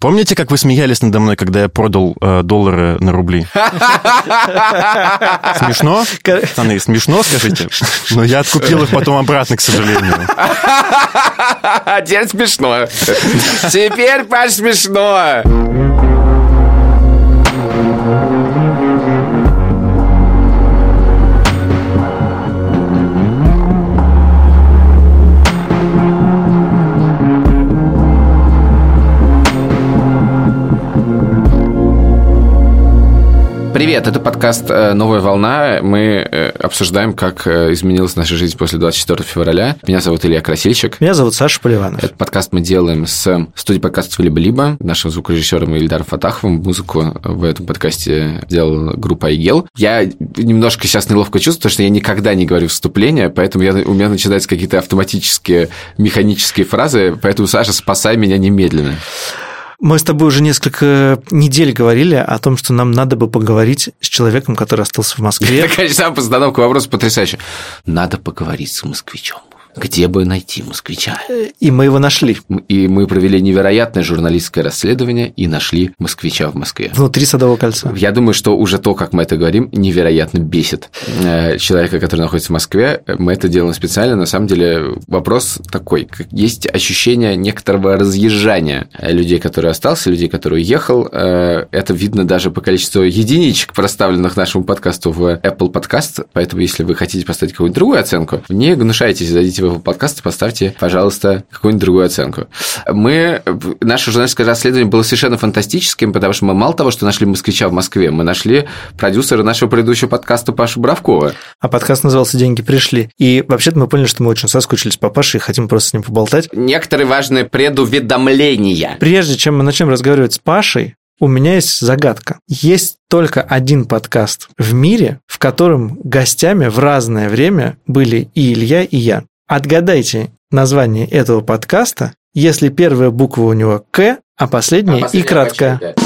Помните, как вы смеялись надо мной, когда я продал э, доллары на рубли? Смешно? Пацаны, смешно, скажите? Но я откупил их потом обратно, к сожалению. Теперь смешно. Теперь, Паш, смешно. Привет, это подкаст э, «Новая волна». Мы э, обсуждаем, как э, изменилась наша жизнь после 24 февраля. Меня зовут Илья Красильщик. Меня зовут Саша Поливанов. Этот подкаст мы делаем с студией подкастов «Либо-либо», нашим звукорежиссером Ильдаром Фатаховым. Музыку в этом подкасте делала группа «Айгел». Я немножко сейчас неловко чувствую, потому что я никогда не говорю вступления, поэтому я, у меня начинаются какие-то автоматические механические фразы, поэтому, Саша, спасай меня немедленно. Мы с тобой уже несколько недель говорили о том, что нам надо бы поговорить с человеком, который остался в Москве. Конечно, постановка вопроса потрясающая. Надо поговорить с москвичом. Где бы найти москвича? И мы его нашли. И мы провели невероятное журналистское расследование и нашли москвича в Москве. Внутри Садового кольца. Я думаю, что уже то, как мы это говорим, невероятно бесит э, человека, который находится в Москве. Мы это делаем специально. На самом деле вопрос такой. Есть ощущение некоторого разъезжания людей, которые остался, людей, которые уехал. Э, это видно даже по количеству единичек, проставленных нашему подкасту в Apple Podcast. Поэтому, если вы хотите поставить какую-нибудь другую оценку, не гнушайтесь, дадите слушаете его подкаст, поставьте, пожалуйста, какую-нибудь другую оценку. Мы, наше журналистское расследование было совершенно фантастическим, потому что мы мало того, что нашли москвича в Москве, мы нашли продюсера нашего предыдущего подкаста Пашу Бравкова. А подкаст назывался «Деньги пришли». И вообще-то мы поняли, что мы очень соскучились по Паше и хотим просто с ним поболтать. Некоторые важные предуведомления. Прежде чем мы начнем разговаривать с Пашей, у меня есть загадка. Есть только один подкаст в мире, в котором гостями в разное время были и Илья, и я. Отгадайте название этого подкаста, если первая буква у него К, а последняя, а и краткая.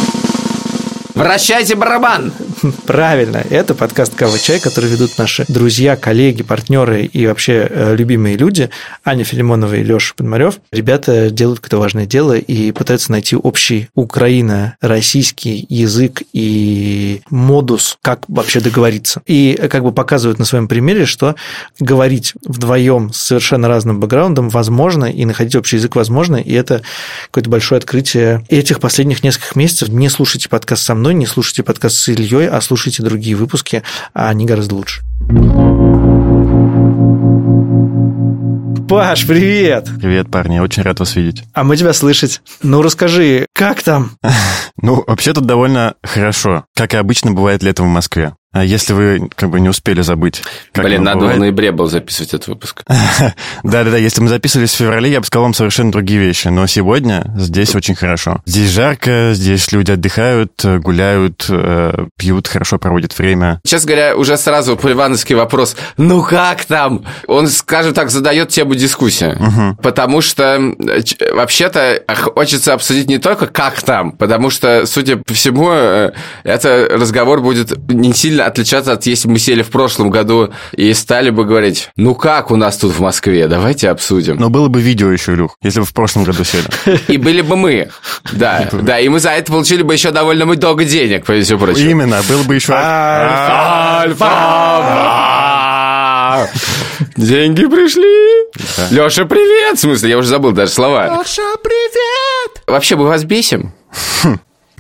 Вращайте барабан! Правильно, это подкаст «Кава Чай», который ведут наши друзья, коллеги, партнеры и вообще э, любимые люди. Аня Филимонова и Леша Подмарев. Ребята делают какое-то важное дело и пытаются найти общий украино-российский язык и модус, как вообще договориться. И как бы показывают на своем примере, что говорить вдвоем с совершенно разным бэкграундом возможно, и находить общий язык возможно, и это какое-то большое открытие этих последних нескольких месяцев. Не слушайте подкаст со мной, мной, не слушайте подкаст с Ильей, а слушайте другие выпуски, а они гораздо лучше. Паш, привет! Привет, парни, очень рад вас видеть. А мы тебя слышать. Ну, расскажи, как там? Ну, вообще тут довольно хорошо, как и обычно бывает летом в Москве. А если вы как бы не успели забыть. Как Блин, надо бывает... в ноябре был записывать этот выпуск. Да-да-да, если мы записывались в феврале, я бы сказал вам совершенно другие вещи. Но сегодня здесь очень хорошо. Здесь жарко, здесь люди отдыхают, гуляют, э, пьют, хорошо проводят время. Честно говоря, уже сразу поливановский вопрос. Ну как там? Он, скажем так, задает тему дискуссии. Потому что вообще-то хочется обсудить не только как там, потому что, судя по всему, э, это разговор будет не сильно отличаться от если бы мы сели в прошлом году и стали бы говорить, ну как у нас тут в Москве, давайте обсудим. Но было бы видео еще, Илюх, если бы в прошлом году сели. И были бы мы, да, да, и мы за это получили бы еще довольно много денег, по всему прочему. Именно, было бы еще... Альфа! Деньги пришли. Да. Леша, привет! В смысле, я уже забыл даже слова. Леша, привет! Вообще, мы вас бесим?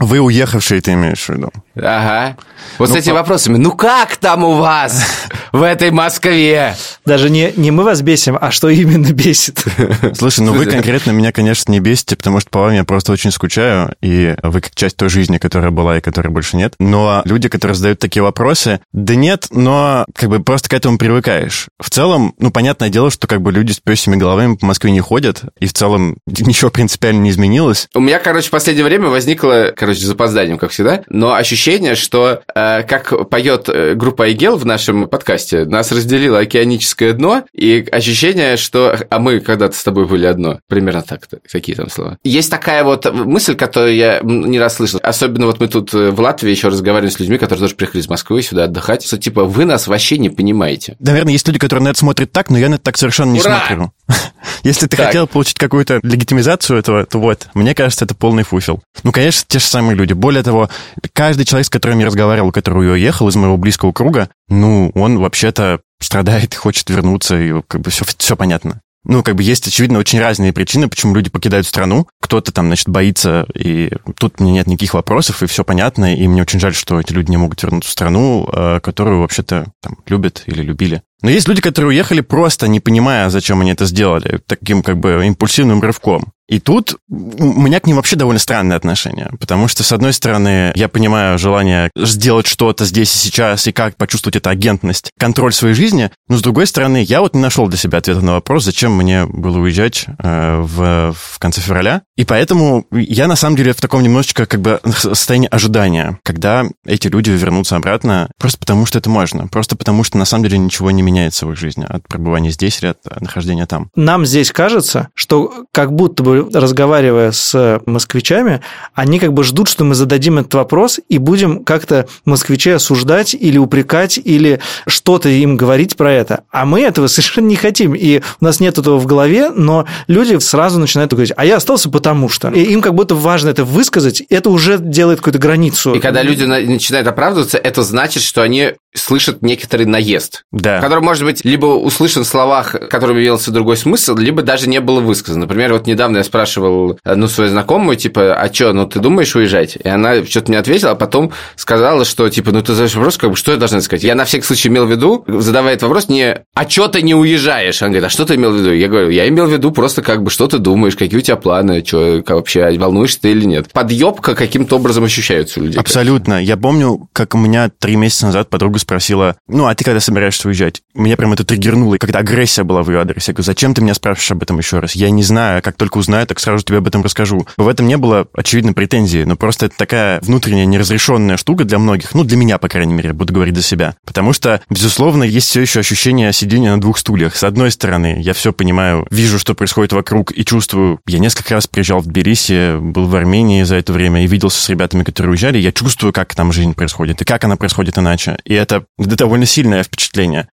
Вы уехавшие, ты имеешь в виду? Ага. Вот ну, с этими по... вопросами. Ну как там у вас в этой Москве? Даже не, не мы вас бесим, а что именно бесит. Слушай, ну вы конкретно меня, конечно, не бесите, потому что по вам я просто очень скучаю, и вы как часть той жизни, которая была и которой больше нет. Но люди, которые задают такие вопросы, да нет, но как бы просто к этому привыкаешь. В целом, ну, понятное дело, что как бы люди с пёсими головами по Москве не ходят, и в целом ничего принципиально не изменилось. У меня, короче, в последнее время возникло, короче, с запозданием, как всегда, но ощущение что, э, как поет э, группа Айгел в нашем подкасте, нас разделило океаническое дно, и ощущение, что... А мы когда-то с тобой были одно. Примерно так. Какие там слова? Есть такая вот мысль, которую я не раз слышал. Особенно вот мы тут в Латвии еще разговаривали с людьми, которые тоже приехали из Москвы сюда отдыхать, что типа вы нас вообще не понимаете. Наверное, есть люди, которые на это смотрят так, но я на это так совершенно не Ура! смотрю. Если ты так. хотел получить какую-то легитимизацию этого, то вот, мне кажется, это полный фуфел. Ну, конечно, те же самые люди. Более того, каждый человек, с которым я разговаривал, который уехал из моего близкого круга, ну, он вообще-то страдает хочет вернуться, и как бы все, все понятно. Ну, как бы есть, очевидно, очень разные причины, почему люди покидают страну. Кто-то там, значит, боится, и тут мне нет никаких вопросов, и все понятно, и мне очень жаль, что эти люди не могут вернуться в страну, э, которую вообще-то там любят или любили. Но есть люди, которые уехали просто не понимая, зачем они это сделали, таким как бы импульсивным рывком. И тут у меня к ним вообще довольно странное отношение, потому что, с одной стороны, я понимаю желание сделать что-то здесь и сейчас, и как почувствовать эту агентность, контроль своей жизни, но, с другой стороны, я вот не нашел для себя ответа на вопрос, зачем мне было уезжать э, в, в конце февраля, и поэтому я, на самом деле, в таком немножечко как бы состоянии ожидания, когда эти люди вернутся обратно, просто потому что это можно, просто потому что, на самом деле, ничего не меняется в их жизни от пребывания здесь или от нахождения там. Нам здесь кажется, что как будто бы разговаривая с москвичами, они как бы ждут, что мы зададим этот вопрос и будем как-то москвичей осуждать или упрекать, или что-то им говорить про это. А мы этого совершенно не хотим, и у нас нет этого в голове, но люди сразу начинают говорить, а я остался потому что. И им как будто важно это высказать, это уже делает какую-то границу. И когда люди начинают оправдываться, это значит, что они слышат некоторый наезд, да. Который может быть либо услышан в словах, которыми явился другой смысл, либо даже не было высказано. Например, вот недавно я спрашивал одну свою знакомую, типа, а что, ну ты думаешь уезжать? И она что-то мне ответила, а потом сказала, что, типа, ну ты задаешь вопрос, как бы, что я должна сказать? Я на всякий случай имел в виду, задавая этот вопрос, не, а что ты не уезжаешь? Она говорит, а что ты имел в виду? Я говорю, я имел в виду просто, как бы, что ты думаешь, какие у тебя планы, что, вообще, волнуешься ты или нет? Подъебка каким-то образом ощущается у людей. Абсолютно. Я помню, как у меня три месяца назад подруга спросила, ну, а ты когда собираешься уезжать? Меня прям это триггернуло, и когда агрессия была в ее адресе. Я говорю, зачем ты меня спрашиваешь об этом еще раз? Я не знаю, как только узнаю, так сразу тебе об этом расскажу. В этом не было, очевидно, претензии, но просто это такая внутренняя неразрешенная штука для многих, ну, для меня, по крайней мере, буду говорить за себя. Потому что, безусловно, есть все еще ощущение сидения на двух стульях. С одной стороны, я все понимаю, вижу, что происходит вокруг, и чувствую, я несколько раз приезжал в Тбилиси, был в Армении за это время и виделся с ребятами, которые уезжали, я чувствую, как там жизнь происходит, и как она происходит иначе. И это довольно сильное впечатление.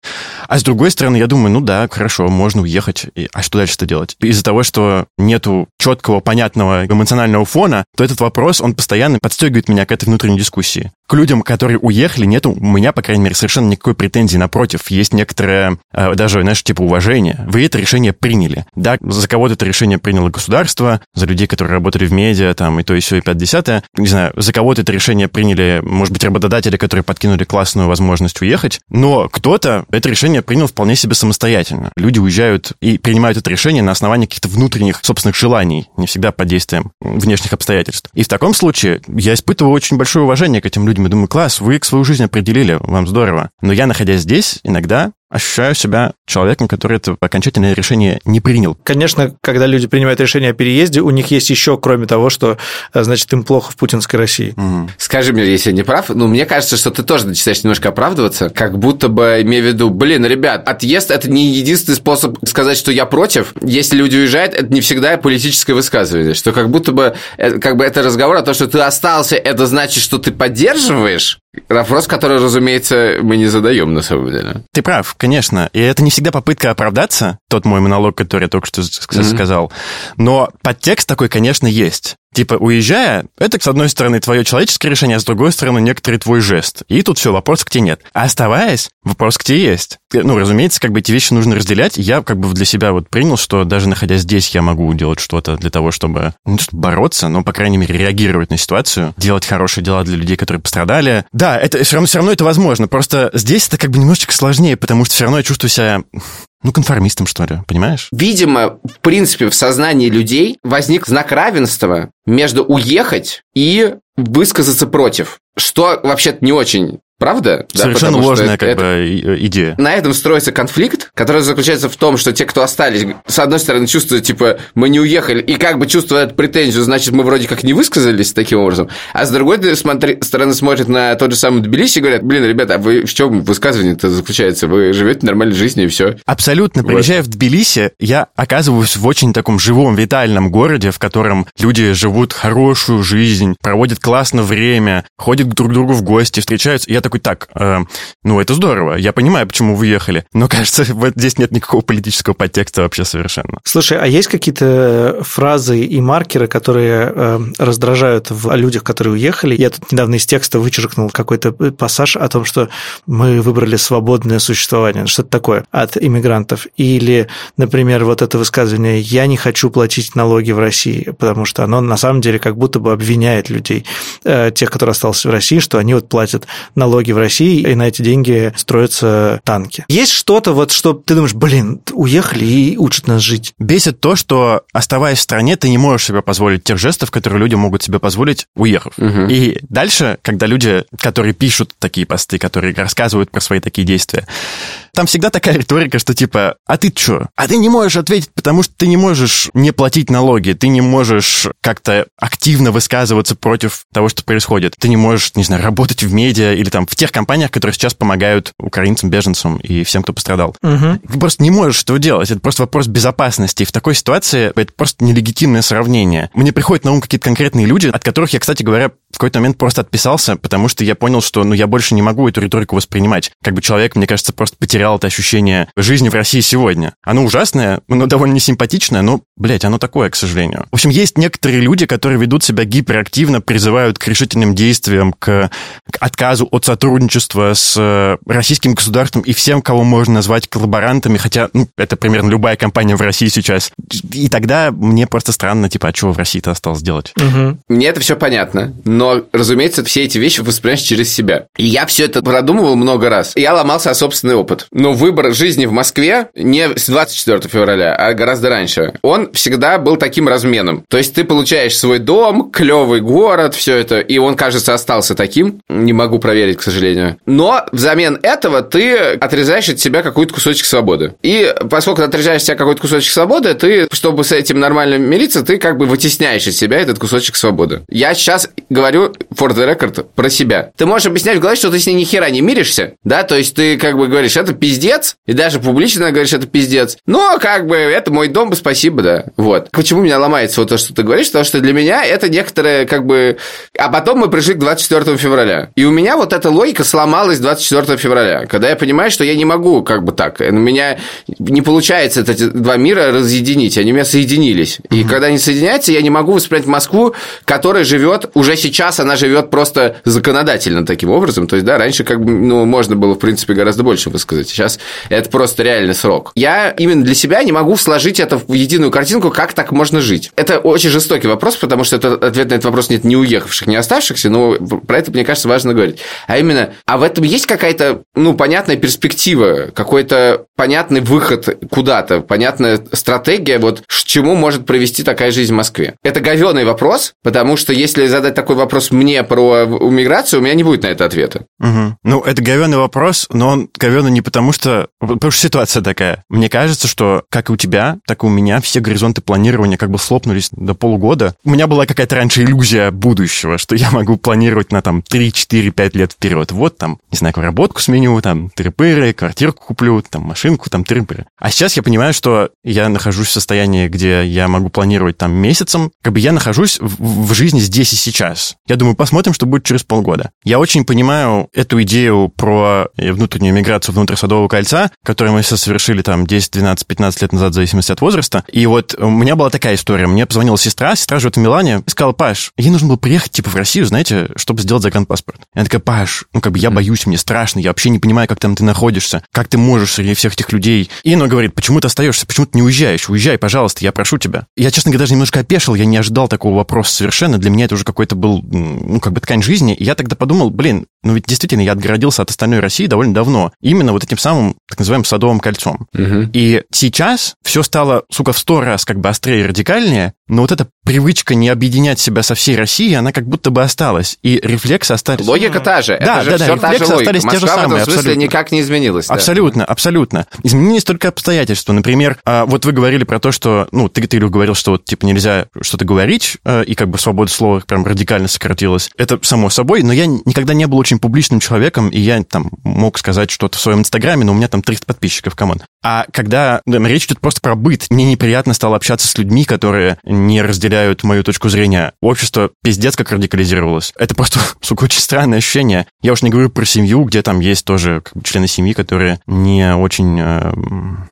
А с другой стороны, я думаю, ну да, хорошо, можно уехать. И, а что дальше-то делать? Из-за того, что нету четкого, понятного эмоционального фона, то этот вопрос, он постоянно подстегивает меня к этой внутренней дискуссии. К людям, которые уехали, нету у меня, по крайней мере, совершенно никакой претензии. Напротив, есть некоторое э, даже, знаешь, типа уважение. Вы это решение приняли. Да, за кого-то это решение приняло государство, за людей, которые работали в медиа, там, и то, и все, и пять десятое. Не знаю, за кого-то это решение приняли, может быть, работодатели, которые подкинули классную возможность уехать. Но кто-то это решение принял вполне себе самостоятельно. Люди уезжают и принимают это решение на основании каких-то внутренних собственных желаний, не всегда под действием внешних обстоятельств. И в таком случае я испытываю очень большое уважение к этим людям людям и думаю, класс, вы свою жизнь определили, вам здорово. Но я, находясь здесь, иногда ощущаю себя человеком, который это окончательное решение не принял. Конечно, когда люди принимают решение о переезде, у них есть еще, кроме того, что, э, значит, им плохо в путинской России. Угу. Скажи мне, если я не прав, ну, мне кажется, что ты тоже начинаешь немножко оправдываться, как будто бы, имея в виду, блин, ребят, отъезд – это не единственный способ сказать, что я против. Если люди уезжают, это не всегда политическое высказывание, что как будто бы, э, как бы это разговор о том, что ты остался, это значит, что ты поддерживаешь, Вопрос, который, разумеется, мы не задаем на самом деле. Ты прав, конечно. И это не всегда попытка оправдаться, тот мой монолог, который я только что сказал. Mm-hmm. Но подтекст такой, конечно, есть. Типа, уезжая, это, с одной стороны, твое человеческое решение, а с другой стороны, некоторый твой жест. И тут все, вопрос к тебе нет. А оставаясь, вопрос к тебе есть. Ну, разумеется, как бы эти вещи нужно разделять. Я как бы для себя вот принял, что даже находясь здесь, я могу делать что-то для того, чтобы, ну, чтобы бороться, но, по крайней мере, реагировать на ситуацию, делать хорошие дела для людей, которые пострадали. Да, это все равно, все равно это возможно. Просто здесь это как бы немножечко сложнее, потому что все равно я чувствую себя ну, конформистом, что ли, понимаешь? Видимо, в принципе, в сознании людей возник знак равенства между уехать и высказаться против. Что вообще-то не очень Правда? Совершенно да, ложная как это... бы идея. На этом строится конфликт, который заключается в том, что те, кто остались, с одной стороны, чувствуют, типа, мы не уехали, и как бы чувствуют претензию, значит, мы вроде как не высказались таким образом, а с другой стороны смотрят на тот же самый Тбилиси и говорят, блин, ребята, а вы в чем высказывание-то заключается? Вы живете нормальной жизнью и все. Абсолютно. Вот. Приезжая в Тбилиси, я оказываюсь в очень таком живом, витальном городе, в котором люди живут хорошую жизнь, проводят классно время, ходят друг к другу в гости, встречаются. Я такой, так, э, ну это здорово, я понимаю, почему вы ехали, но кажется, вот здесь нет никакого политического подтекста вообще совершенно. Слушай, а есть какие-то фразы и маркеры, которые э, раздражают в людях, которые уехали? Я тут недавно из текста вычеркнул какой-то пассаж о том, что мы выбрали свободное существование, что-то такое от иммигрантов. Или, например, вот это высказывание «я не хочу платить налоги в России», потому что оно на самом деле как будто бы обвиняет людей, э, тех, которые остались в России, что они вот платят налоги в России России, и на эти деньги строятся танки. Есть что-то, вот, что ты думаешь, блин, уехали и учат нас жить? Бесит то, что, оставаясь в стране, ты не можешь себе позволить тех жестов, которые люди могут себе позволить, уехав. Угу. И дальше, когда люди, которые пишут такие посты, которые рассказывают про свои такие действия, там всегда такая риторика, что типа, а ты чё? А ты не можешь ответить, потому что ты не можешь не платить налоги, ты не можешь как-то активно высказываться против того, что происходит. Ты не можешь, не знаю, работать в медиа или там в тех компаниях, которые сейчас помогают украинцам, беженцам и всем, кто пострадал. Угу. Ты просто не можешь этого делать. Это просто вопрос безопасности. И в такой ситуации это просто нелегитимное сравнение. Мне приходят на ум какие-то конкретные люди, от которых я, кстати говоря, в какой-то момент просто отписался, потому что я понял, что ну, я больше не могу эту риторику воспринимать. Как бы человек, мне кажется, просто потерял это ощущение жизни в России сегодня. Оно ужасное, оно довольно несимпатичное, но, блядь, оно такое, к сожалению. В общем, есть некоторые люди, которые ведут себя гиперактивно, призывают к решительным действиям, к, к отказу от сотрудничества с э, российским государством и всем, кого можно назвать коллаборантами, хотя, ну, это примерно любая компания в России сейчас. И тогда мне просто странно, типа, а чего в России-то осталось делать? Угу. Мне это все понятно, но но, разумеется, все эти вещи воспринимаешь через себя. И я все это продумывал много раз. Я ломался о собственный опыт. Но выбор жизни в Москве не с 24 февраля, а гораздо раньше. Он всегда был таким разменом. То есть ты получаешь свой дом, клевый город, все это, и он, кажется, остался таким. Не могу проверить, к сожалению. Но взамен этого ты отрезаешь от себя какой-то кусочек свободы. И поскольку ты отрезаешь от себя какой-то кусочек свободы, ты, чтобы с этим нормально мириться, ты как бы вытесняешь из себя этот кусочек свободы. Я сейчас говорю говорю, for the record, про себя. Ты можешь объяснять в голове, что ты с ней ни хера не миришься, да, то есть ты как бы говоришь, это пиздец, и даже публично говоришь, это пиздец. Но как бы это мой дом, спасибо, да. Вот. Почему меня ломается вот то, что ты говоришь, потому что для меня это некоторое как бы... А потом мы пришли к 24 февраля. И у меня вот эта логика сломалась 24 февраля, когда я понимаю, что я не могу как бы так. У меня не получается эти два мира разъединить, они у меня соединились. И mm-hmm. когда они соединяются, я не могу воспринять Москву, которая живет уже сейчас сейчас она живет просто законодательно таким образом. То есть, да, раньше как бы, ну, можно было, в принципе, гораздо больше высказать. Сейчас это просто реальный срок. Я именно для себя не могу сложить это в единую картинку, как так можно жить. Это очень жестокий вопрос, потому что это, ответ на этот вопрос нет не уехавших, не оставшихся, но про это, мне кажется, важно говорить. А именно, а в этом есть какая-то, ну, понятная перспектива, какой-то понятный выход куда-то, понятная стратегия, вот к чему может привести такая жизнь в Москве. Это говеный вопрос, потому что если задать такой вопрос вопрос мне про миграцию, у меня не будет на это ответа. Угу. Ну, это говенный вопрос, но он говенный не потому, что... Потому что ситуация такая. Мне кажется, что как и у тебя, так и у меня все горизонты планирования как бы слопнулись до полугода. У меня была какая-то раньше иллюзия будущего, что я могу планировать на там 3, 4, 5 лет вперед. Вот там, не знаю, работку сменю, там, тыры квартирку куплю, там, машинку, там, тыры А сейчас я понимаю, что я нахожусь в состоянии, где я могу планировать там месяцем. Как бы я нахожусь в, в жизни здесь и сейчас. Я думаю, посмотрим, что будет через полгода. Я очень понимаю эту идею про э, внутреннюю миграцию внутрь Садового кольца, которую мы совершили там 10, 12, 15 лет назад, в зависимости от возраста. И вот у меня была такая история. Мне позвонила сестра, сестра живет в Милане, и сказала, Паш, ей нужно было приехать типа в Россию, знаете, чтобы сделать загранпаспорт. И она такая, Паш, ну как бы я боюсь, мне страшно, я вообще не понимаю, как там ты находишься, как ты можешь среди всех этих людей. И она говорит, почему ты остаешься, почему ты не уезжаешь? Уезжай, пожалуйста, я прошу тебя. Я, честно говоря, даже немножко опешил, я не ожидал такого вопроса совершенно. Для меня это уже какой-то был ну, как бы ткань жизни. И я тогда подумал, блин, ну ведь действительно я отгородился от остальной России довольно давно. Именно вот этим самым так называемым Садовым кольцом. Мгм. И сейчас все стало, сука, в сто раз как бы острее и радикальнее, но вот эта привычка не объединять себя со всей Россией, она как будто бы осталась. И рефлексы остались. Логика та же. Да, это же да, да, все та же рефлексы остались те же Москва в самые, этом смысле абсолютно. никак не изменилась. да. Абсолютно, абсолютно. Изменились только обстоятельства. Например, а, вот вы говорили про то, что, ну, ты, ты говорил, что вот, типа, нельзя что-то говорить, а, и как бы свобода слова прям радикально сократилась. Это само собой, но я никогда не был очень публичным человеком, и я там мог сказать что-то в своем инстаграме, но у меня там 300 подписчиков, come on. А когда да, речь идет просто про быт, мне неприятно стало общаться с людьми, которые не разделяют мою точку зрения. Общество пиздец как радикализировалось. Это просто, сука, очень странное ощущение. Я уж не говорю про семью, где там есть тоже как бы, члены семьи, которые не очень, э,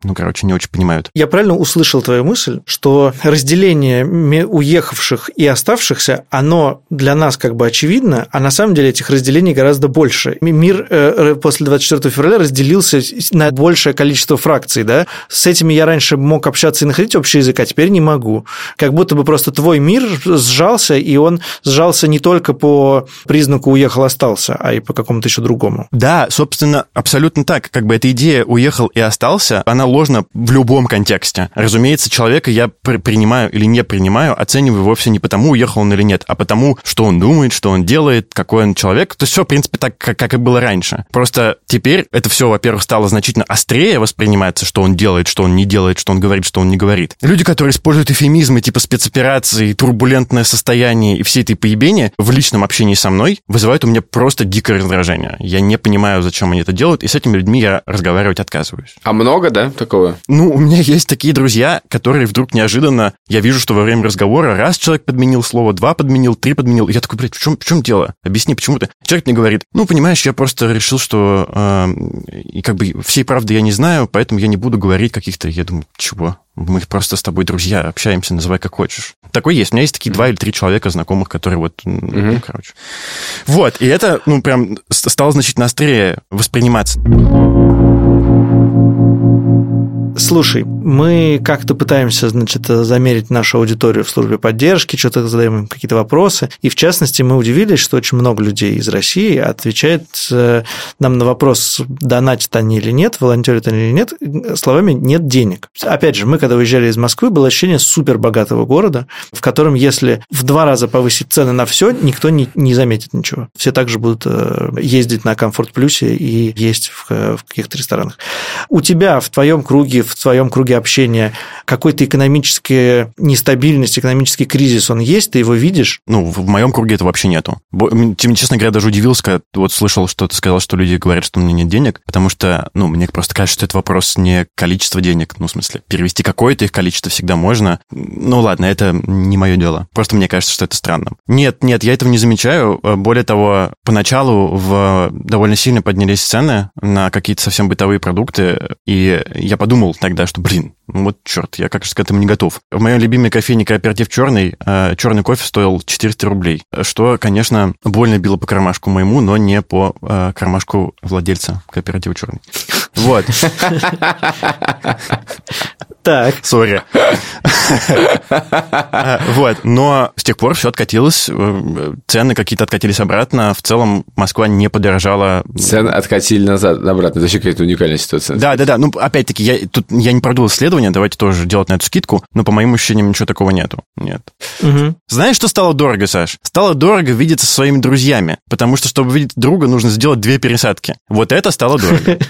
ну, короче, не очень понимают. Я правильно услышал твою мысль, что разделение уехавших и оставшихся, оно для нас как бы очевидно, а на самом деле этих разделений гораздо больше. Ми- Мир э, э, после 24 февраля разделился на большее количество фракций, да? С этими я раньше мог общаться и находить общий язык, а теперь не могу. Как будто бы просто твой мир сжался, и он сжался не только по признаку уехал, остался, а и по какому-то еще другому. Да, собственно, абсолютно так. Как бы эта идея «уехал и остался», она ложна в любом контексте. Разумеется, человека я при- принимаю или не принимаю, оцениваю вовсе не потому, уехал он или нет, а потому, что он думает, что он делает, какой он человек. То есть все, в принципе, так, как, как и было раньше. Просто теперь это все, во-первых, стало значительно острее восприниматься, что он делает, что он не делает, что он говорит, что он не говорит. Люди, которые используют эфемизмы типа спецоперации, турбулентное состояние и все этой поебения в личном общении со мной вызывают у меня просто дикое раздражение. Я не понимаю, зачем они это делают, и с этими людьми я разговаривать отказываюсь. А много, да, такого? Ну, у меня есть такие друзья, которые вдруг неожиданно, я вижу, что во время разговора раз человек подменил слово, два подменил, три подменил, я такой, блядь, в чем, в чем дело? Объясни, почему ты? Человек мне говорит, ну, понимаешь, я просто решил, что э, и как бы всей правды я не знаю, поэтому я не буду говорить каких-то, я думаю, чего? Мы просто с тобой друзья, общаемся, называй как хочешь. Такой есть. У меня есть такие два или три человека знакомых, которые вот, м, ну, короче. Вот, и это, ну, прям стало значительно острее восприниматься. Слушай, мы как-то пытаемся, значит, замерить нашу аудиторию в службе поддержки, что-то задаем им какие-то вопросы. И в частности, мы удивились, что очень много людей из России отвечает э, нам на вопрос, донатят они или нет, волонтерят они или нет, словами «нет денег». Опять же, мы, когда уезжали из Москвы, было ощущение супер богатого города, в котором, если в два раза повысить цены на все, никто не, не заметит ничего. Все также будут э, ездить на Комфорт Плюсе и есть в, э, в каких-то ресторанах. У тебя в твоем круге, в твоем круге общения какой-то экономическая нестабильность, экономический кризис, он есть, ты его видишь? Ну, в моем круге этого вообще нету. Тем- Честно говоря, даже удивился, когда вот слышал, что ты сказал, что люди говорят, что у меня нет денег, потому что, ну, мне просто кажется, что это вопрос не количества денег, ну, в смысле, перевести какое-то их количество всегда можно. Ну, ладно, это не мое дело. Просто мне кажется, что это странно. Нет, нет, я этого не замечаю. Э, Более того, поначалу в довольно сильно поднялись цены на какие-то совсем бытовые продукты, и я подумал тогда, что, блин, ну вот черт, я как же к этому не готов. В моем любимой кофейне кооператив черный, черный кофе стоил 400 рублей, что, конечно, больно било по кармашку моему, но не по э, кармашку владельца кооператива черный. Вот, Так. сори. Вот, но с тех пор все откатилось, э, цены какие-то откатились обратно, в целом Москва не подорожала Цены откатили назад, обратно. Это вообще какая-то уникальная ситуация. Да, да, да. Ну, опять-таки, я тут я не продул исследование, давайте тоже делать на эту скидку, но по моим ощущениям ничего такого нету. Нет. Знаешь, что стало дорого, Саш? Стало дорого видеться со своими друзьями, потому что, чтобы видеть друга, нужно сделать две пересадки. Вот это стало дорого.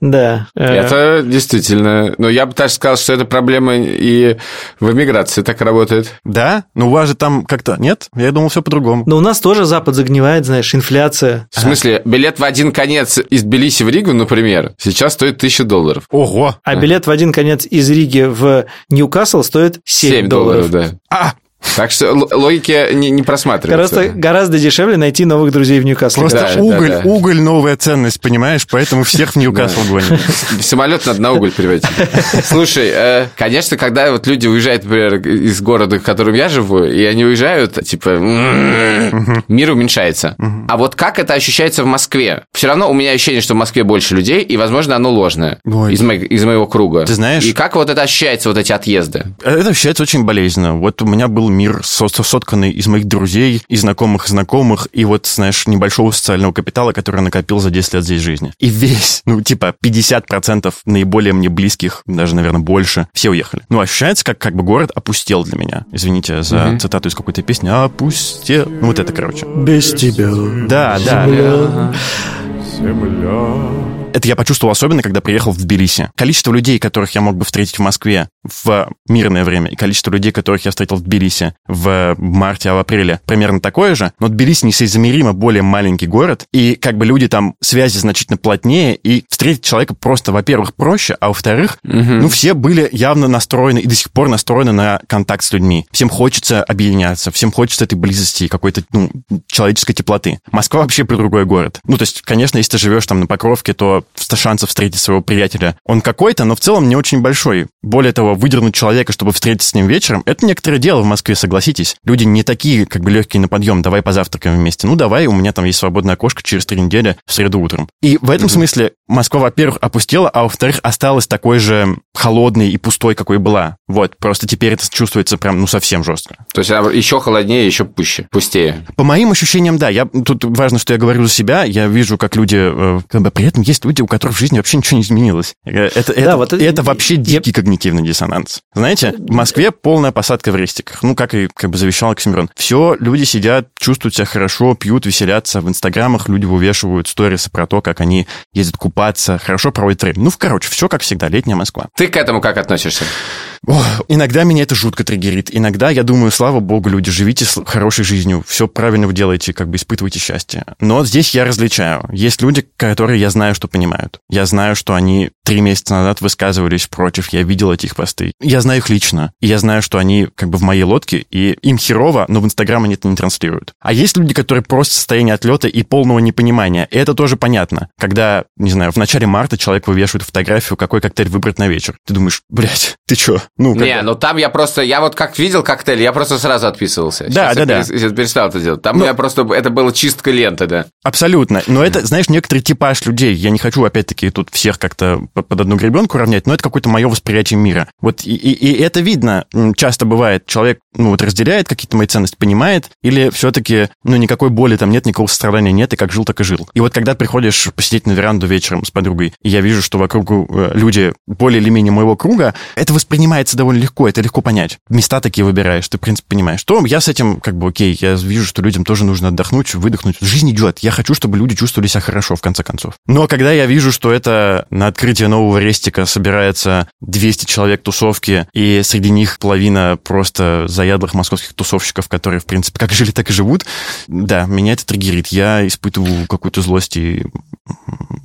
Да. Это действительно... Но я бы даже сказал, что это проблема и в эмиграции так работает. Да? Ну, у вас же там как-то... Нет? Я думал, все по-другому. Но у нас тоже Запад загнивает, знаешь, инфляция. В смысле, билет в один конец из Тбилиси в Ригу, например, сейчас стоит 1000 долларов. Ого! А билет в один конец из Риги в Ньюкасл стоит 7, 7 долларов. долларов, да. А! Так что логики не, не просматривается. Гораздо, гораздо дешевле найти новых друзей в Ньюкасле. Просто Да, да, уголь, да. уголь новая ценность, понимаешь? Поэтому всех в Ньюкасл гонят. Самолет надо на уголь переводить. Слушай, э, конечно, когда вот люди уезжают, например, из города, в котором я живу, и они уезжают, типа, мир уменьшается. А вот как это ощущается в Москве? Все равно у меня ощущение, что в Москве больше людей, и, возможно, оно ложное из, моего, из моего круга. Ты знаешь- И как вот это ощущается, вот эти отъезды? Это ощущается очень болезненно. Вот у меня был был мир сотканный из моих друзей, и знакомых знакомых, и вот, знаешь, небольшого социального капитала, который я накопил за 10 лет здесь жизни. И весь, ну, типа, 50% наиболее мне близких, даже, наверное, больше, все уехали. Ну, ощущается, как, как бы город опустел для меня. Извините за mm-hmm. цитату из какой-то песни. Опустел. Ну, вот это, короче. Без тебя. Да, да. Земля. Это я почувствовал особенно, когда приехал в Тбилиси. Количество людей, которых я мог бы встретить в Москве в мирное время, и количество людей, которых я встретил в Тбилиси в марте, а в апреле, примерно такое же. Но Тбилиси несоизмеримо более маленький город, и как бы люди там связи значительно плотнее, и встретить человека просто, во-первых, проще, а во-вторых, угу. ну, все были явно настроены и до сих пор настроены на контакт с людьми. Всем хочется объединяться, всем хочется этой близости и какой-то, ну, человеческой теплоты. Москва вообще про другой город. Ну, то есть, конечно, если ты живешь там на Покровке, то шансов встретить своего приятеля. Он какой-то, но в целом не очень большой. Более того, выдернуть человека, чтобы встретиться с ним вечером, это некоторое дело в Москве, согласитесь. Люди не такие, как бы легкие на подъем, давай позавтракаем вместе. Ну, давай, у меня там есть свободное окошко через три недели в среду утром. И в этом mm-hmm. смысле Москва, во-первых, опустела, а во-вторых, осталась такой же холодной и пустой, какой была. Вот, просто теперь это чувствуется прям, ну, совсем жестко. То есть еще холоднее, еще пуще, пустее. По моим ощущениям, да. Я, тут важно, что я говорю за себя. Я вижу, как люди... Э, как бы, при этом есть люди, у которых в жизни вообще ничего не изменилось. Э, это, да, это, вот это, это вообще дикий я... когнитивный диссонанс. Знаете, в Москве полная посадка в рестиках. Ну, как и как бы завещал Оксимирон. Все, люди сидят, чувствуют себя хорошо, пьют, веселятся. В инстаграмах люди вывешивают сторисы про то, как они ездят купаться, хорошо проводят время. Ну, короче, все как всегда, летняя Москва. Ты к этому как относишься? О, иногда меня это жутко триггерит. Иногда я думаю, слава богу, люди, живите хорошей жизнью, все правильно вы делаете, как бы испытывайте счастье. Но здесь я различаю. Есть люди, которые я знаю, что понимают. Я знаю, что они три месяца назад высказывались против, я видел этих посты. Я знаю их лично. И я знаю, что они как бы в моей лодке, и им херово, но в Инстаграм они это не транслируют. А есть люди, которые просто в состоянии отлета и полного непонимания. И это тоже понятно. Когда, не знаю, в начале марта человек вывешивает фотографию, какой коктейль выбрать на вечер. Ты думаешь, блядь, ты чё? Ну. Не, ну там я просто, я вот как видел коктейль, я просто сразу отписывался. Да, Сейчас да, я да. Сейчас перестал это делать. Там ну, я просто, это было чистка ленты, да. Абсолютно. Но это, знаешь, некоторый типаж людей. Я не хочу, опять-таки, тут всех как-то под одну гребенку равнять, но это какое-то мое восприятие мира. Вот и, и, и это видно. Часто бывает, человек, ну, вот разделяет какие-то мои ценности, понимает, или все-таки, ну, никакой боли там нет, никакого страдания нет, и как жил, так и жил. И вот когда приходишь посидеть на веранду вечером с подругой, и я вижу, что вокруг э, люди более или менее моего круга, это воспринимается довольно легко, это легко понять. Места такие выбираешь, ты, в принципе, понимаешь. То я с этим, как бы, окей, я вижу, что людям тоже нужно отдохнуть, выдохнуть. Жизнь идет. Я хочу, чтобы люди чувствовали себя хорошо, в конце концов. Но когда я вижу, что это на открытие нового рестика собирается 200 человек тусовки, и среди них половина просто заядлых московских тусовщиков, которые, в принципе, как жили, так и живут, да, меня это триггерит. Я испытываю какую-то злость и,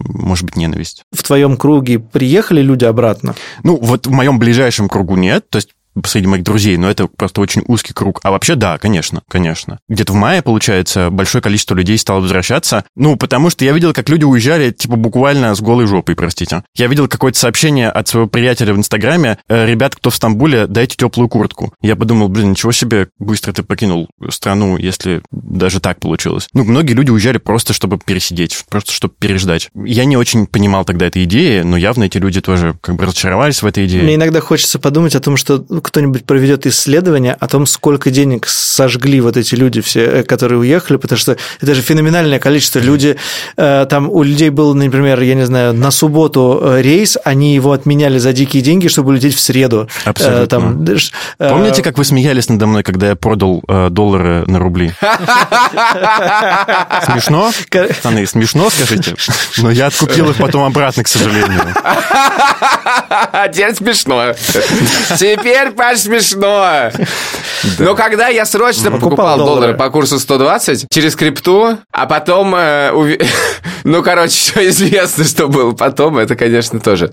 может быть, ненависть. В твоем круге приехали люди обратно? Ну, вот в моем ближайшем кругу нет. То есть среди моих друзей, но это просто очень узкий круг. А вообще, да, конечно, конечно. Где-то в мае, получается, большое количество людей стало возвращаться. Ну, потому что я видел, как люди уезжали, типа, буквально с голой жопой, простите. Я видел какое-то сообщение от своего приятеля в Инстаграме, «Э, ребят, кто в Стамбуле, дайте теплую куртку. Я подумал, блин, ничего себе, быстро ты покинул страну, если даже так получилось. Ну, многие люди уезжали просто, чтобы пересидеть, просто чтобы переждать. Я не очень понимал тогда этой идеи, но явно эти люди тоже как бы разочаровались в этой идее. Мне иногда хочется подумать о том, что кто-нибудь проведет исследование о том, сколько денег сожгли вот эти люди все, э, которые уехали, потому что это же феноменальное количество. Люди, э, там у людей был, например, я не знаю, на субботу э, рейс, они его отменяли за дикие деньги, чтобы улететь в среду. Абсолютно. Там, Помните, как вы смеялись надо мной, когда я продал доллары на рубли? Смешно? Пацаны, смешно, скажите? Но я откупил их потом обратно, к сожалению. Теперь смешно. Теперь Паш, смешно. Но когда я срочно покупал доллары по курсу 120 через крипту, а потом... Э, ну, короче, все известно, что было потом. Это, конечно, тоже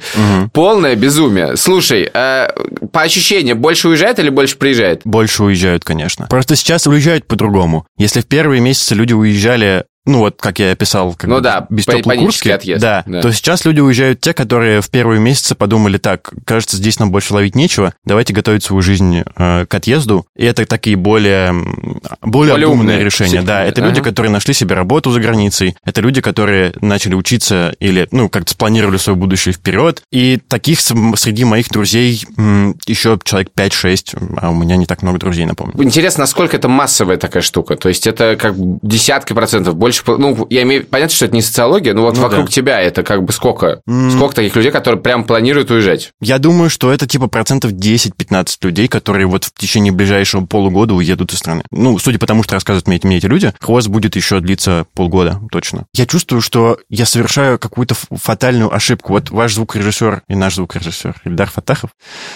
полное безумие. Слушай, э, по ощущениям, больше уезжает или больше приезжает? Больше уезжают, конечно. Просто сейчас уезжают по-другому. Если в первые месяцы люди уезжали ну вот, как я описал, как Ну да, без панический куртки, отъезд, да, да. то сейчас люди уезжают те, которые в первые месяцы подумали, так, кажется, здесь нам больше ловить нечего, давайте готовить свою жизнь э, к отъезду, и это такие более, более, Более обдуманные умные. решения, да, это люди, Ага. которые нашли себе работу за границей, это люди, которые начали учиться или, ну, как-то спланировали свое будущее вперед, и таких среди моих друзей м, еще человек 5-6, а у меня не так много друзей, напомню. Интересно, насколько это массовая такая штука? То есть это как десятки процентов, больше... Ну, я имею... Понятно, что это не социология, но вот Ну вокруг да. тебя это как бы сколько? М. Сколько таких людей, которые прям планируют уезжать? Я думаю, что это типа процентов 10-15 людей, которые вот в течение ближайшего полугода уедут из страны. Ну, судя по тому, что рассказывают мне, мне эти люди, хвост будет еще длиться полгода, точно. Я чувствую, что я совершаю какую-то фатальную ошибку. Вот ваш звукорежиссер и наш звукорежиссер Ильдар Фатахов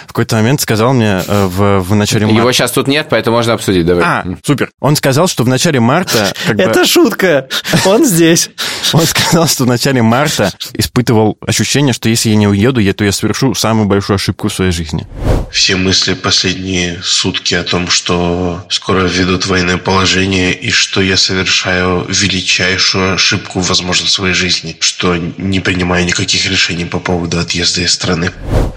в какой-то момент сказал мне э, в, в начале марта... Его сейчас тут нет, поэтому можно обсудить. Давай. А, супер. Он сказал, что в начале марта... Это шутка. Он здесь. Он сказал, что в начале марта испытывал ощущение, что если я не уеду, я, то я совершу самую большую ошибку в своей жизни. Все мысли последние сутки о том, что скоро введут военное положение и что я совершаю величайшую ошибку, возможно, в своей жизни, что не принимаю никаких решений по поводу отъезда из страны.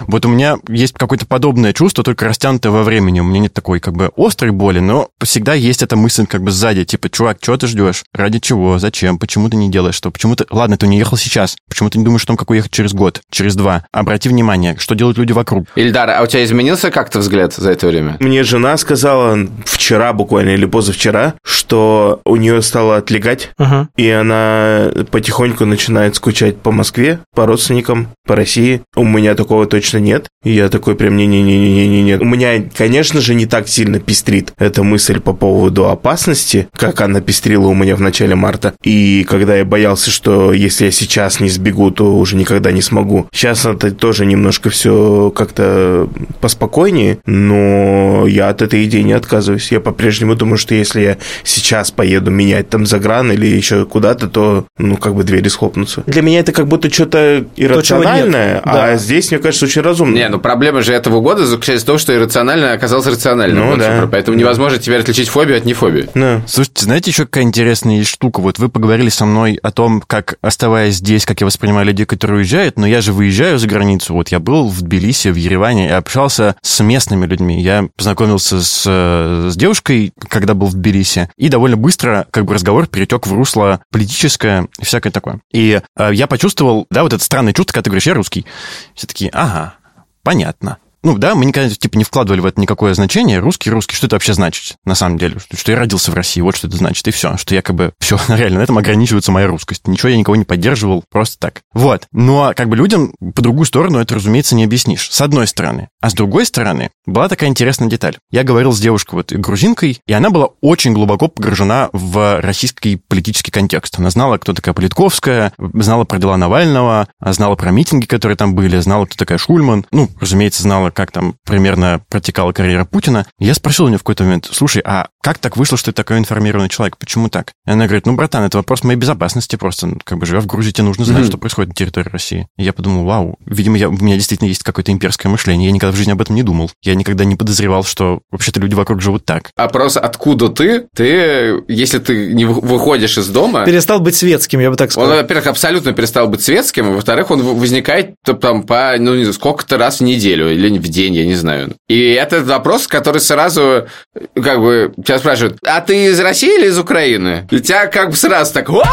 Вот у меня есть какое-то подобное чувство, только растянутое во времени. У меня нет такой как бы острой боли, но всегда есть эта мысль как бы сзади, типа, чувак, чего ты ждешь? Ради чего? Зачем? Почему ты не делаешь что? Почему ты... Ладно, ты не ехал сейчас. Почему ты не думаешь о том, как уехать через год, через два? Обрати внимание, что делают люди вокруг. Ильдар, а у тебя изменился как-то взгляд за это время? Мне жена сказала вчера буквально или позавчера, что у нее стало отлегать, Ага. и она потихоньку начинает скучать по Москве, по родственникам, по России. У меня такого точно нет. И я такой прям не-не-не-не-не-не. У меня, конечно же, не так сильно пестрит эта мысль по поводу опасности, как она пестрила у меня в начале марта. И когда я боялся, что если я сейчас не сбегу, то уже никогда не смогу. Сейчас это тоже немножко все как-то поспокойнее, но я от этой идеи не отказываюсь. Я по-прежнему думаю, что если я сейчас поеду менять там загран или еще куда-то, то, ну, как бы двери схлопнутся. Для меня это как будто что-то иррациональное. Да. а здесь, мне кажется, очень разумно. Не, ну проблема же этого года заключается в том, что иррационально оказалось рациональным. Ну Вот да. Поэтому невозможно теперь отличить фобию от нефобии. Да. Слушайте, знаете, еще какая интересная штука? Вот вы поговорили со мной о том, как, оставаясь здесь, как я воспринимаю людей, которые уезжают, но я же выезжаю за границу. Вот я был в Тбилиси, в Ереване и общался с местными людьми. Я познакомился с, э, с девушкой, когда был в Тбилиси, и довольно быстро как бы разговор перетек в русло политическое и всякое такое. И э, я почувствовал, да, вот это странное чувство, когда ты говоришь, я русский. Все такие, ага, понятно. Ну да, мы никогда типа не вкладывали в это никакое значение. Русский, русский, что это вообще значит на самом деле? Что, что я родился в России, вот что это значит, и все. Что якобы все, реально, на этом ограничивается моя русскость. Ничего я никого не поддерживал, просто так. Вот. Но как бы людям по другую сторону это, разумеется, не объяснишь. С одной стороны. А с другой стороны, была такая интересная деталь. Я говорил с девушкой, вот грузинкой, и она была очень глубоко погружена в российский политический контекст. Она знала, кто такая Политковская, знала про дела Навального, знала про митинги, которые там были, знала, кто такая Шульман. Ну, разумеется, знала, как там примерно протекала карьера Путина. Я спросил у нее в какой-то момент, слушай, а как так вышло, что ты такой информированный человек? Почему так? И она говорит, ну, братан, это вопрос моей безопасности просто. Ну, Как бы живя в Грузии, тебе нужно знать, Мгм. что происходит на территории России. И я подумал, вау, видимо, я, у меня действительно есть какое-то имперское мышление. Я никогда в жизни об этом не думал. Я никогда не подозревал, что вообще-то люди вокруг живут так. Опрос «Откуда ты?» Ты, если ты не вы- выходишь из дома... Перестал быть светским, я бы так Он, сказал. во-первых, абсолютно перестал быть светским, а во-вторых, он возникает там по, ну, не знаю, сколько-то раз в неделю или в день, я не знаю. И это вопрос, который сразу, как бы, тебя спрашивают, а ты из России или из Украины? И тебя как бы сразу так, оп!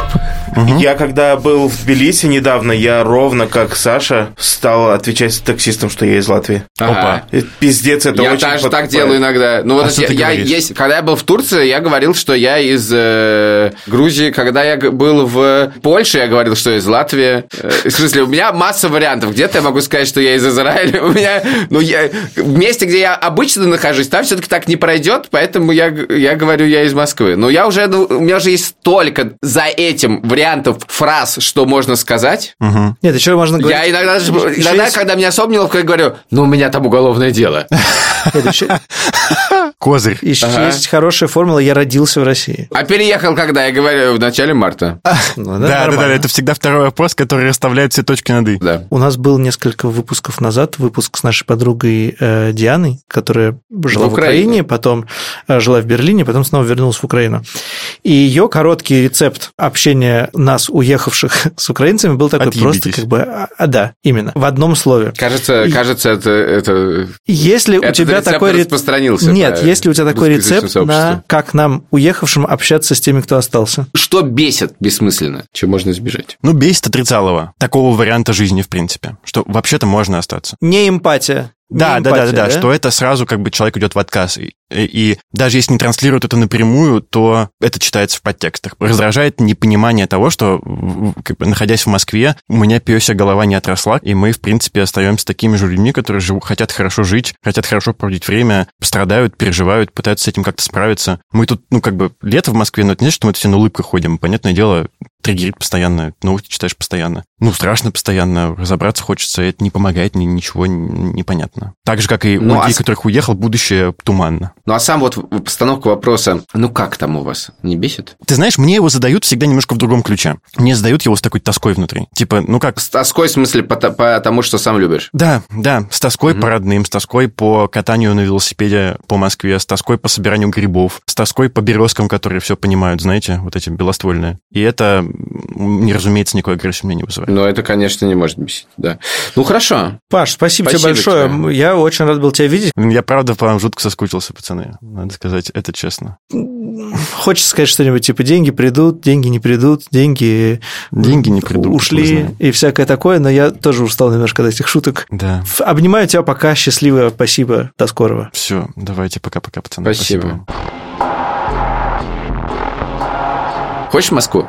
Я когда был в Тбилиси недавно, я ровно как Саша стал отвечать таксистам, что я из Латвии. Ага. Это Пиздец, это я очень даже так делаю иногда. Ну вот А я, я есть, когда я был в Турции, я говорил, что я из э, Грузии. Когда я был в Польше, я говорил, что я из Латвии. Э, в смысле, у меня масса вариантов. Где-то я могу сказать, что я из Израиля. У меня, ну я в месте, где я обычно нахожусь, там все-таки так не пройдет, поэтому я я говорю, я из Москвы. Но я уже, ну, у меня уже есть столько за этим вариантов фраз, что можно сказать. Мгм. Нет, еще можно говорить... Я иногда, Еще иногда есть- когда меня особо неловко, я говорю, ну, у меня там уголовное дело. Козырь. еще Ага. есть хорошая формула «я родился в России». А переехал когда? Я говорю, в начале марта. Ну, Да, да, да, нормально. это всегда второй вопрос, который расставляет все точки над «и». Да. У нас был несколько выпусков назад выпуск с нашей подругой э, Дианой, которая жила В в Украине. Украине, потом э, жила в Берлине, потом снова вернулась в Украину. И ее короткий рецепт общения нас, уехавших с украинцами, был такой Отъебитесь. просто как бы... А, да, именно, в одном слове. Кажется, кажется, это, это, Если у этот тебя рецепт такой рецепт... распространился. Нет, по если у тебя такой рецепт на как нам, уехавшим, общаться с теми, кто остался. Что бесит бессмысленно? Чем можно избежать? Ну, бесит отрицалово. Такого варианта жизни, в принципе. Что вообще-то можно остаться. Не эмпатия. Да, да, да, эмпатия, да, да, что это сразу как бы человек идет в отказ. И, и даже если не транслируют это напрямую, то это читается в подтекстах. Раздражает непонимание того, что, как бы, находясь в Москве, у меня пёсья голова не отросла, и мы, в принципе, остаемся такими же людьми, которые живут, хотят хорошо жить, хотят хорошо проводить время, страдают, переживают, пытаются с этим как-то справиться. Мы тут, ну, как бы, лето в Москве, но это не значит, что мы все на улыбках ходим. Понятное дело, триггерит постоянно, новости читаешь постоянно. Ну, страшно постоянно, разобраться хочется, это не помогает, ни- ничего н- не понятно. Так же, как и Ну, у а которых уехал, будущее туманно. Ну, а сам вот постановка вопроса, ну, как там у вас? Не бесит? Ты знаешь, мне его задают всегда немножко в другом ключе. Мне задают его с такой тоской внутри. Типа, ну как, С тоской, в смысле, по, по тому, что сам любишь? Да, да, с тоской Мгм. по родным, с тоской по катанию на велосипеде по Москве, с тоской по собиранию грибов, с тоской по березкам, которые все понимают, знаете, вот эти белоствольные. И это, не разумеется, никакой агрессии меня не вызывает. Ну, это, конечно, не может бесить, да. Ну, хорошо. Паш, спасибо, тебе Спасибо большое. тебе. Я очень рад был тебя видеть. Я, правда, по вам жутко соскучился, пацаны. Надо сказать, это честно. Хочется сказать что-нибудь типа деньги придут, деньги не придут, деньги Деньги не придут. ушли и всякое такое, но я тоже устал немножко от этих шуток. Да. Обнимаю тебя пока, счастливо, спасибо, до скорого. Все, давайте пока-пока, пацаны. Спасибо. вам. Хочешь в Москву?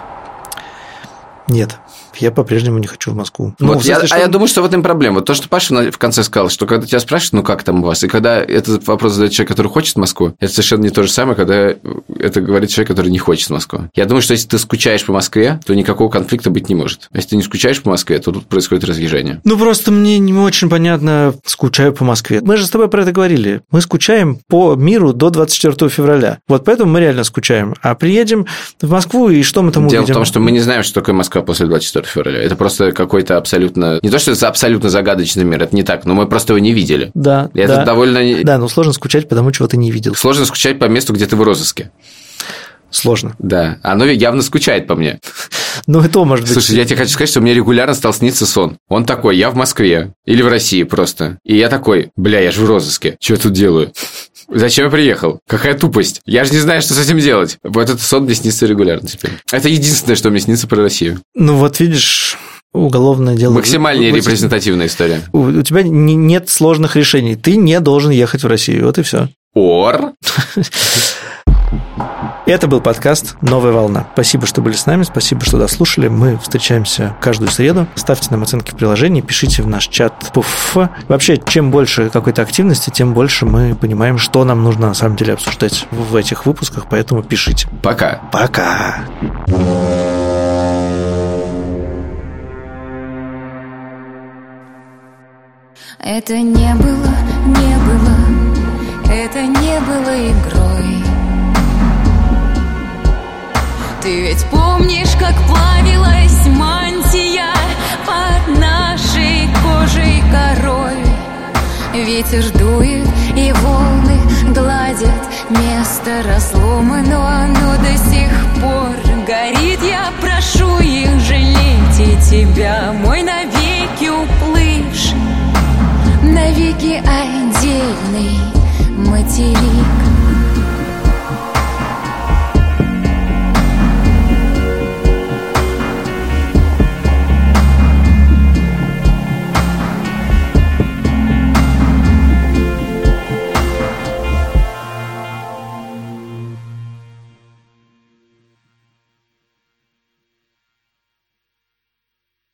Нет, я по-прежнему не хочу в Москву. Ну, Вот в я, смысле, а что- я думаю, что в этом проблема. Вот то, что Паша в конце сказал, что когда тебя спрашивают, ну как там у вас, и когда этот вопрос задает человек, который хочет в Москву, это совершенно не то же самое, когда это говорит человек, который не хочет в Москву. Я думаю, что если ты скучаешь по Москве, то никакого конфликта быть не может. А Если ты не скучаешь по Москве, то тут происходит разъезжение. Ну, просто мне не очень понятно, скучаю по Москве. Мы же с тобой про это говорили. Мы скучаем по миру до 24 февраля. Вот поэтому мы реально скучаем. А приедем в Москву, и что мы там Дело увидим? в том, что мы не знаем, что такое Москва после 24 февраля. Это просто какой-то абсолютно... Не то, что это абсолютно загадочный мир, это не так, но мы просто его не видели. Да, И это да. довольно... Да, но сложно скучать, потому чего ты не видел. Сложно скучать по месту, где ты в розыске. Сложно. Да, оно явно скучает по мне. Ну, и то может быть. Слушай, я тебе хочу сказать, что мне регулярно стал сниться сон. Он такой, я в Москве или в России просто. И я такой, бля, я же в розыске. Что я тут делаю? Зачем я приехал? Какая тупость. Я же не знаю, что с этим делать. Вот этот сон мне снится регулярно теперь. Это единственное, что мне снится про Россию. Ну, вот видишь, уголовное дело... Максимальнее Вот- репрезентативная история. У, у тебя не- нет сложных решений. Ты не должен ехать в Россию. Вот и все. Ор. Это был подкаст «Новая волна». Спасибо, что были с нами, спасибо, что дослушали. Мы встречаемся каждую среду. Ставьте нам оценки в приложении, пишите в наш чат ПУФ. Вообще, чем больше какой-то активности, тем больше мы понимаем, что нам нужно на самом деле обсуждать в этих выпусках, поэтому пишите. Пока. Пока! Это не было, не было, это не было игрой. Ты ведь помнишь, как плавилась мантия под нашей кожей корой? Ветер дует и волны гладят место разлома, но до сих пор горит. Я прошу их жалеть и тебя, мой навеки уплывший навеки отдельный материк.